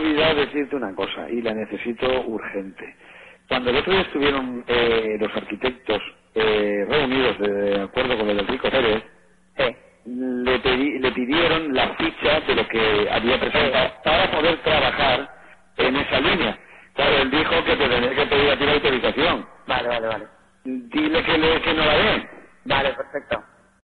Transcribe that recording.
olvidado decirte una cosa y la necesito urgente. Cuando el otro día estuvieron eh, los arquitectos eh, reunidos de acuerdo con el del Rico Pérez, le, pedí- le pidieron la ficha de lo que había presentado para poder trabajar en esa línea. Claro, él dijo que te tenía que pedir a ti la autorización. Vale, vale, vale. Dile que, le, que no